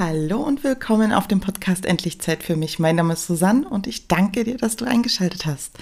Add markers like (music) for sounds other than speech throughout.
Hallo und willkommen auf dem Podcast Endlich Zeit für mich. Mein Name ist Susanne und ich danke dir, dass du eingeschaltet hast.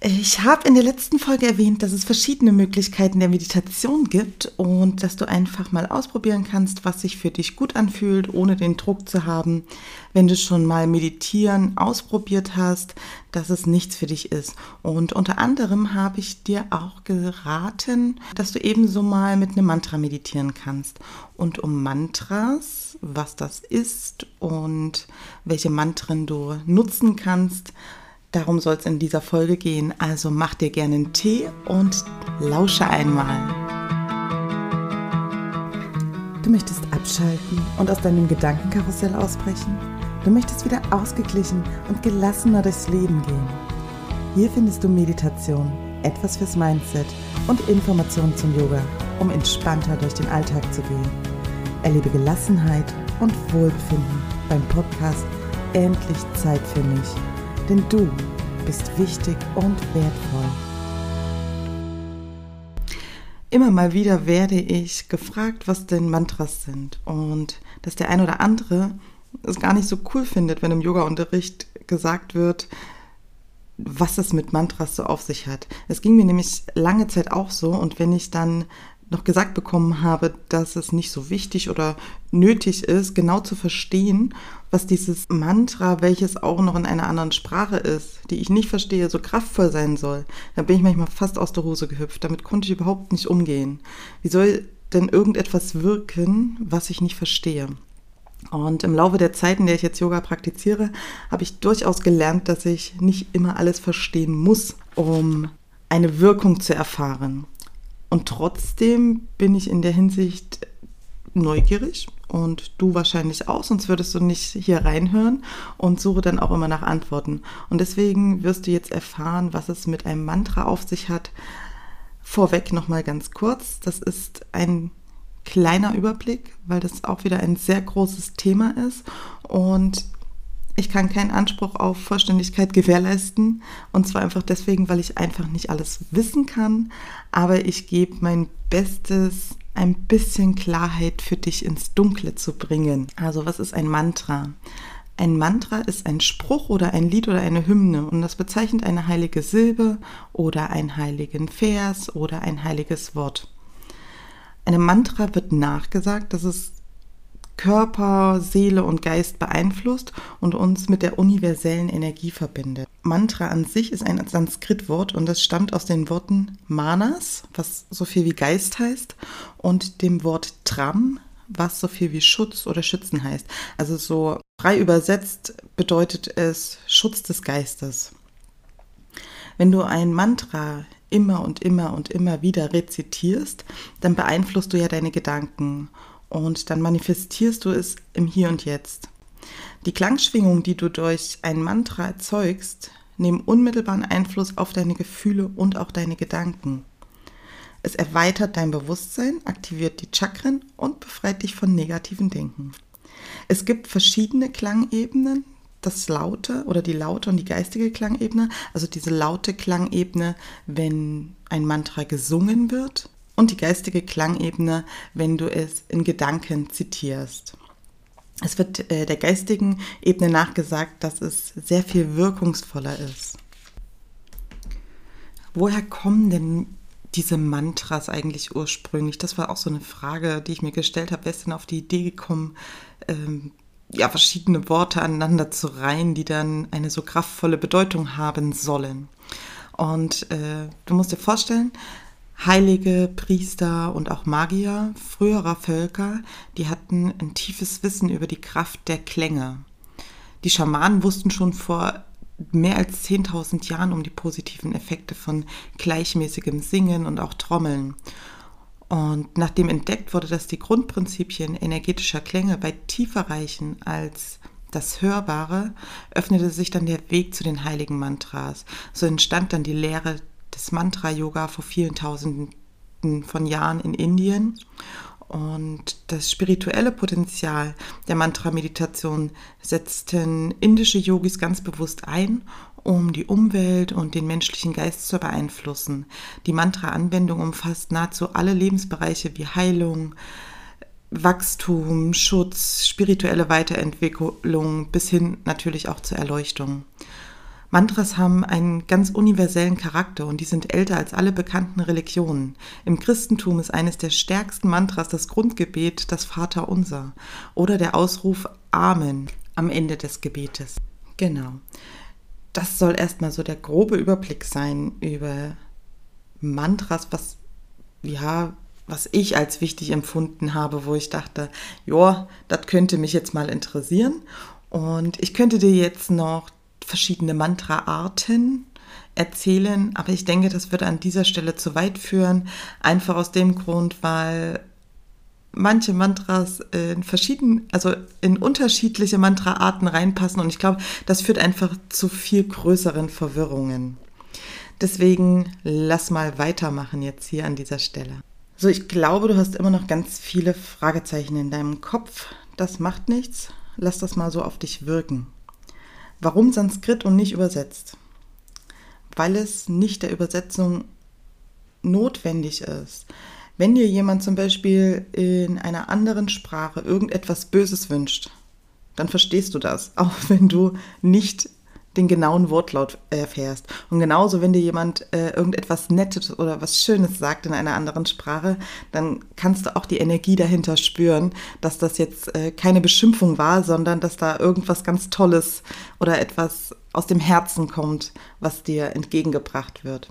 Ich habe in der letzten Folge erwähnt, dass es verschiedene Möglichkeiten der Meditation gibt und dass du einfach mal ausprobieren kannst, was sich für dich gut anfühlt, ohne den Druck zu haben, wenn du schon mal meditieren ausprobiert hast, dass es nichts für dich ist. Und unter anderem habe ich dir auch geraten, dass du ebenso mal mit einem Mantra meditieren kannst. Und um Mantras, was das ist und welche Mantren du nutzen kannst, Darum soll es in dieser Folge gehen. Also mach dir gerne einen Tee und lausche einmal. Du möchtest abschalten und aus deinem Gedankenkarussell ausbrechen? Du möchtest wieder ausgeglichen und gelassener durchs Leben gehen? Hier findest du Meditation, etwas fürs Mindset und Informationen zum Yoga, um entspannter durch den Alltag zu gehen. Erlebe Gelassenheit und Wohlbefinden beim Podcast Endlich Zeit für mich denn du bist wichtig und wertvoll. Immer mal wieder werde ich gefragt, was denn Mantras sind und dass der ein oder andere es gar nicht so cool findet, wenn im Yoga-Unterricht gesagt wird, was es mit Mantras so auf sich hat. Es ging mir nämlich lange Zeit auch so und wenn ich dann noch gesagt bekommen habe, dass es nicht so wichtig oder nötig ist, genau zu verstehen, was dieses Mantra, welches auch noch in einer anderen Sprache ist, die ich nicht verstehe, so kraftvoll sein soll, dann bin ich manchmal fast aus der Hose gehüpft. Damit konnte ich überhaupt nicht umgehen. Wie soll denn irgendetwas wirken, was ich nicht verstehe? Und im Laufe der Zeit, in der ich jetzt Yoga praktiziere, habe ich durchaus gelernt, dass ich nicht immer alles verstehen muss, um eine Wirkung zu erfahren. Und trotzdem bin ich in der Hinsicht neugierig und du wahrscheinlich auch, sonst würdest du nicht hier reinhören und suche dann auch immer nach Antworten. Und deswegen wirst du jetzt erfahren, was es mit einem Mantra auf sich hat. Vorweg nochmal ganz kurz, das ist ein kleiner Überblick, weil das auch wieder ein sehr großes Thema ist und ich kann keinen Anspruch auf Vollständigkeit gewährleisten. Und zwar einfach deswegen, weil ich einfach nicht alles wissen kann. Aber ich gebe mein Bestes, ein bisschen Klarheit für dich ins Dunkle zu bringen. Also was ist ein Mantra? Ein Mantra ist ein Spruch oder ein Lied oder eine Hymne und das bezeichnet eine heilige Silbe oder einen heiligen Vers oder ein heiliges Wort. Einem Mantra wird nachgesagt, dass es Körper, Seele und Geist beeinflusst und uns mit der universellen Energie verbindet. Mantra an sich ist ein Sanskritwort und es stammt aus den Worten Manas, was so viel wie Geist heißt, und dem Wort Tram, was so viel wie Schutz oder Schützen heißt. Also so frei übersetzt bedeutet es Schutz des Geistes. Wenn du ein Mantra immer und immer und immer wieder rezitierst, dann beeinflusst du ja deine Gedanken und dann manifestierst du es im Hier und Jetzt. Die Klangschwingung, die du durch ein Mantra erzeugst, nehmen unmittelbaren Einfluss auf deine Gefühle und auch deine Gedanken. Es erweitert dein Bewusstsein, aktiviert die Chakren und befreit dich von negativen Denken. Es gibt verschiedene Klangebenen, das laute oder die laute und die geistige Klangebene, also diese laute Klangebene, wenn ein Mantra gesungen wird, und die geistige Klangebene, wenn du es in Gedanken zitierst. Es wird äh, der geistigen Ebene nachgesagt, dass es sehr viel wirkungsvoller ist. Woher kommen denn diese Mantras eigentlich ursprünglich? Das war auch so eine Frage, die ich mir gestellt habe. Wer ist denn auf die Idee gekommen, ähm, ja, verschiedene Worte aneinander zu reihen, die dann eine so kraftvolle Bedeutung haben sollen? Und äh, du musst dir vorstellen, Heilige, Priester und auch Magier früherer Völker, die hatten ein tiefes Wissen über die Kraft der Klänge. Die Schamanen wussten schon vor mehr als 10.000 Jahren um die positiven Effekte von gleichmäßigem Singen und auch Trommeln. Und nachdem entdeckt wurde, dass die Grundprinzipien energetischer Klänge weit tiefer reichen als das Hörbare, öffnete sich dann der Weg zu den heiligen Mantras. So entstand dann die Lehre des Mantra-Yoga vor vielen Tausenden von Jahren in Indien. Und das spirituelle Potenzial der Mantra-Meditation setzten indische Yogis ganz bewusst ein, um die Umwelt und den menschlichen Geist zu beeinflussen. Die Mantra-Anwendung umfasst nahezu alle Lebensbereiche wie Heilung, Wachstum, Schutz, spirituelle Weiterentwicklung bis hin natürlich auch zur Erleuchtung. Mantras haben einen ganz universellen Charakter und die sind älter als alle bekannten Religionen. Im Christentum ist eines der stärksten Mantras das Grundgebet, das Vaterunser oder der Ausruf Amen am Ende des Gebetes. Genau. Das soll erstmal so der grobe Überblick sein über Mantras, was ja, was ich als wichtig empfunden habe, wo ich dachte, ja, das könnte mich jetzt mal interessieren. Und ich könnte dir jetzt noch verschiedene Mantra-Arten erzählen, aber ich denke, das würde an dieser Stelle zu weit führen, einfach aus dem Grund, weil manche Mantras in verschiedenen, also in unterschiedliche Mantra-Arten reinpassen und ich glaube, das führt einfach zu viel größeren Verwirrungen. Deswegen lass mal weitermachen jetzt hier an dieser Stelle. So, ich glaube, du hast immer noch ganz viele Fragezeichen in deinem Kopf. Das macht nichts. Lass das mal so auf dich wirken. Warum Sanskrit und nicht übersetzt? Weil es nicht der Übersetzung notwendig ist. Wenn dir jemand zum Beispiel in einer anderen Sprache irgendetwas Böses wünscht, dann verstehst du das, (laughs) auch wenn du nicht den genauen Wortlaut erfährst. Und genauso, wenn dir jemand äh, irgendetwas Nettes oder was Schönes sagt in einer anderen Sprache, dann kannst du auch die Energie dahinter spüren, dass das jetzt äh, keine Beschimpfung war, sondern dass da irgendwas ganz Tolles oder etwas aus dem Herzen kommt, was dir entgegengebracht wird.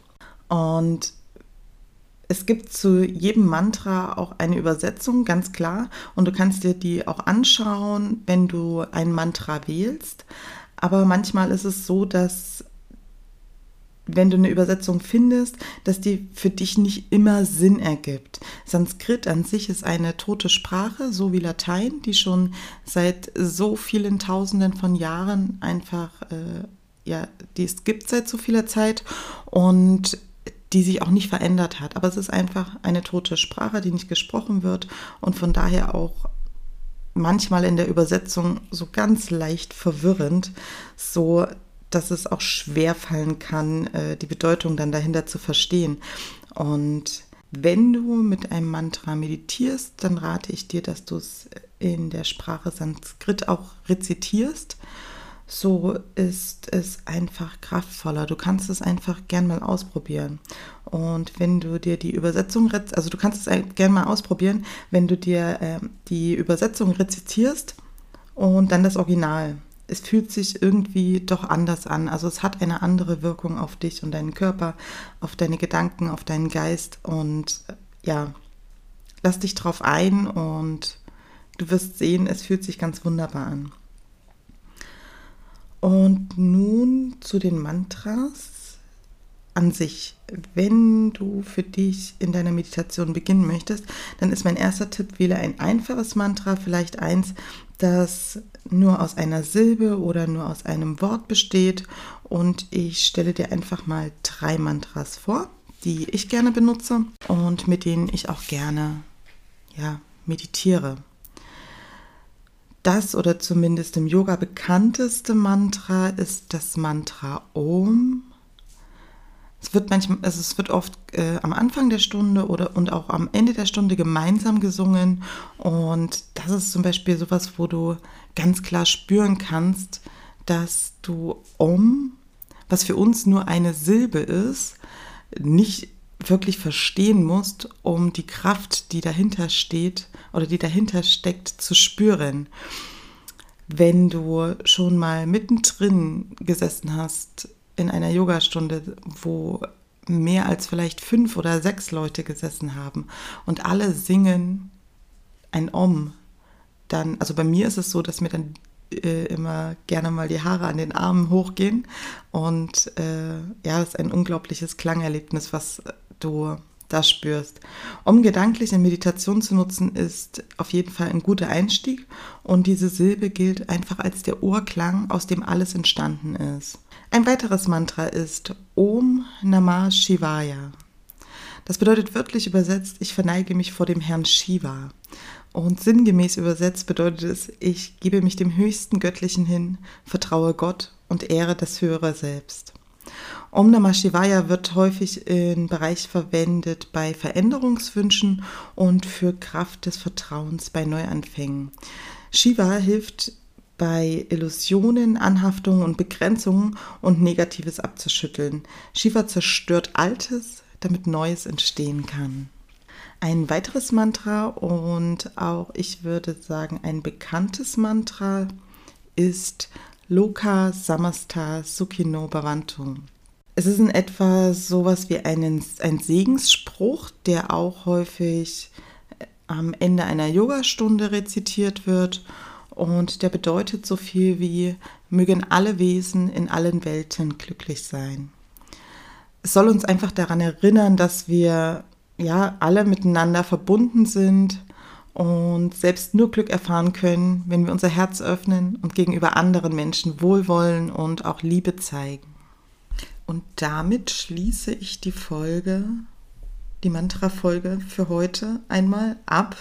Und es gibt zu jedem Mantra auch eine Übersetzung, ganz klar. Und du kannst dir die auch anschauen, wenn du ein Mantra wählst. Aber manchmal ist es so, dass wenn du eine Übersetzung findest, dass die für dich nicht immer Sinn ergibt. Sanskrit an sich ist eine tote Sprache, so wie Latein, die schon seit so vielen Tausenden von Jahren einfach, äh, ja, die es gibt seit so vieler Zeit und die sich auch nicht verändert hat. Aber es ist einfach eine tote Sprache, die nicht gesprochen wird und von daher auch manchmal in der Übersetzung so ganz leicht verwirrend, so dass es auch schwer fallen kann, äh, die Bedeutung dann dahinter zu verstehen. Und wenn du mit einem Mantra meditierst, dann rate ich dir, dass du es in der Sprache Sanskrit auch rezitierst so ist es einfach kraftvoller. Du kannst es einfach gern mal ausprobieren. Und wenn du dir die Übersetzung, also du kannst es gern mal ausprobieren, wenn du dir äh, die Übersetzung rezitierst und dann das Original. Es fühlt sich irgendwie doch anders an. Also es hat eine andere Wirkung auf dich und deinen Körper, auf deine Gedanken, auf deinen Geist. Und äh, ja, lass dich drauf ein und du wirst sehen, es fühlt sich ganz wunderbar an. Und nun zu den Mantras an sich. Wenn du für dich in deiner Meditation beginnen möchtest, dann ist mein erster Tipp, wähle ein einfaches Mantra, vielleicht eins, das nur aus einer Silbe oder nur aus einem Wort besteht. Und ich stelle dir einfach mal drei Mantras vor, die ich gerne benutze und mit denen ich auch gerne ja, meditiere das oder zumindest im Yoga bekannteste Mantra ist das Mantra Om. Es wird manchmal, also es wird oft äh, am Anfang der Stunde oder und auch am Ende der Stunde gemeinsam gesungen. Und das ist zum Beispiel sowas, wo du ganz klar spüren kannst, dass du Om, was für uns nur eine Silbe ist, nicht wirklich verstehen musst, um die Kraft, die dahinter steht oder die dahinter steckt, zu spüren. Wenn du schon mal mittendrin gesessen hast in einer Yogastunde, wo mehr als vielleicht fünf oder sechs Leute gesessen haben und alle singen ein Om, dann, also bei mir ist es so, dass mir dann äh, immer gerne mal die Haare an den Armen hochgehen und äh, ja, das ist ein unglaubliches Klangerlebnis, was du das spürst. Um gedanklich in Meditation zu nutzen, ist auf jeden Fall ein guter Einstieg und diese Silbe gilt einfach als der Urklang, aus dem alles entstanden ist. Ein weiteres Mantra ist Om Namah Shivaya. Das bedeutet wörtlich übersetzt, ich verneige mich vor dem Herrn Shiva. Und sinngemäß übersetzt bedeutet es, ich gebe mich dem höchsten Göttlichen hin, vertraue Gott und ehre das höhere Selbst. Om Namah Shivaya wird häufig im Bereich verwendet bei Veränderungswünschen und für Kraft des Vertrauens bei Neuanfängen. Shiva hilft bei Illusionen, Anhaftungen und Begrenzungen und Negatives abzuschütteln. Shiva zerstört Altes, damit Neues entstehen kann. Ein weiteres Mantra und auch ich würde sagen ein bekanntes Mantra ist Loka Samasta Sukhino Bhavantu. Es ist in etwa sowas wie einen, ein Segensspruch, der auch häufig am Ende einer Yogastunde rezitiert wird und der bedeutet so viel wie mögen alle Wesen in allen Welten glücklich sein. Es soll uns einfach daran erinnern, dass wir ja alle miteinander verbunden sind und selbst nur Glück erfahren können, wenn wir unser Herz öffnen und gegenüber anderen Menschen Wohlwollen und auch Liebe zeigen. Und damit schließe ich die Folge, die Mantra-Folge für heute einmal ab.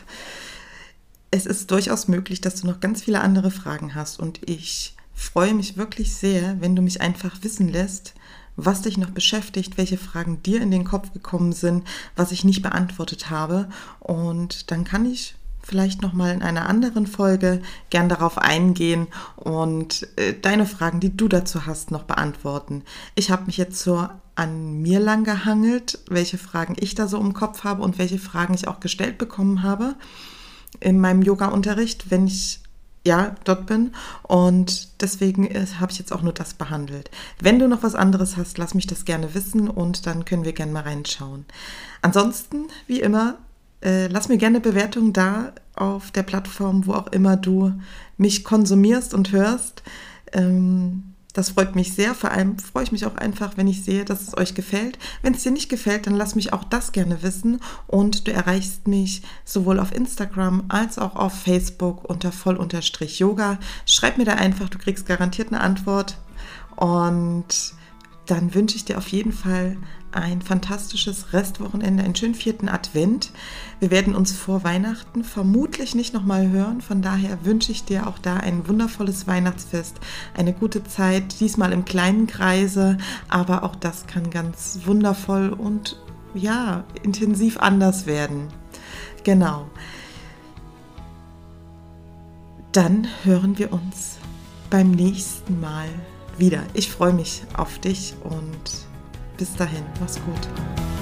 Es ist durchaus möglich, dass du noch ganz viele andere Fragen hast und ich freue mich wirklich sehr, wenn du mich einfach wissen lässt, was dich noch beschäftigt, welche Fragen dir in den Kopf gekommen sind, was ich nicht beantwortet habe. Und dann kann ich vielleicht noch mal in einer anderen Folge gern darauf eingehen und äh, deine Fragen, die du dazu hast, noch beantworten. Ich habe mich jetzt so an mir lang gehangelt, welche Fragen ich da so im Kopf habe und welche Fragen ich auch gestellt bekommen habe in meinem Yoga-Unterricht, wenn ich ja dort bin. Und deswegen äh, habe ich jetzt auch nur das behandelt. Wenn du noch was anderes hast, lass mich das gerne wissen und dann können wir gerne mal reinschauen. Ansonsten, wie immer, äh, lass mir gerne Bewertungen da auf der Plattform, wo auch immer du mich konsumierst und hörst. Ähm, das freut mich sehr. Vor allem freue ich mich auch einfach, wenn ich sehe, dass es euch gefällt. Wenn es dir nicht gefällt, dann lass mich auch das gerne wissen. Und du erreichst mich sowohl auf Instagram als auch auf Facebook unter voll-yoga. Schreib mir da einfach, du kriegst garantiert eine Antwort. Und dann wünsche ich dir auf jeden Fall ein fantastisches Restwochenende, einen schönen vierten Advent. Wir werden uns vor Weihnachten vermutlich nicht nochmal hören. Von daher wünsche ich dir auch da ein wundervolles Weihnachtsfest, eine gute Zeit, diesmal im kleinen Kreise, aber auch das kann ganz wundervoll und ja, intensiv anders werden. Genau. Dann hören wir uns beim nächsten Mal wieder. Ich freue mich auf dich und bis dahin, mach's gut.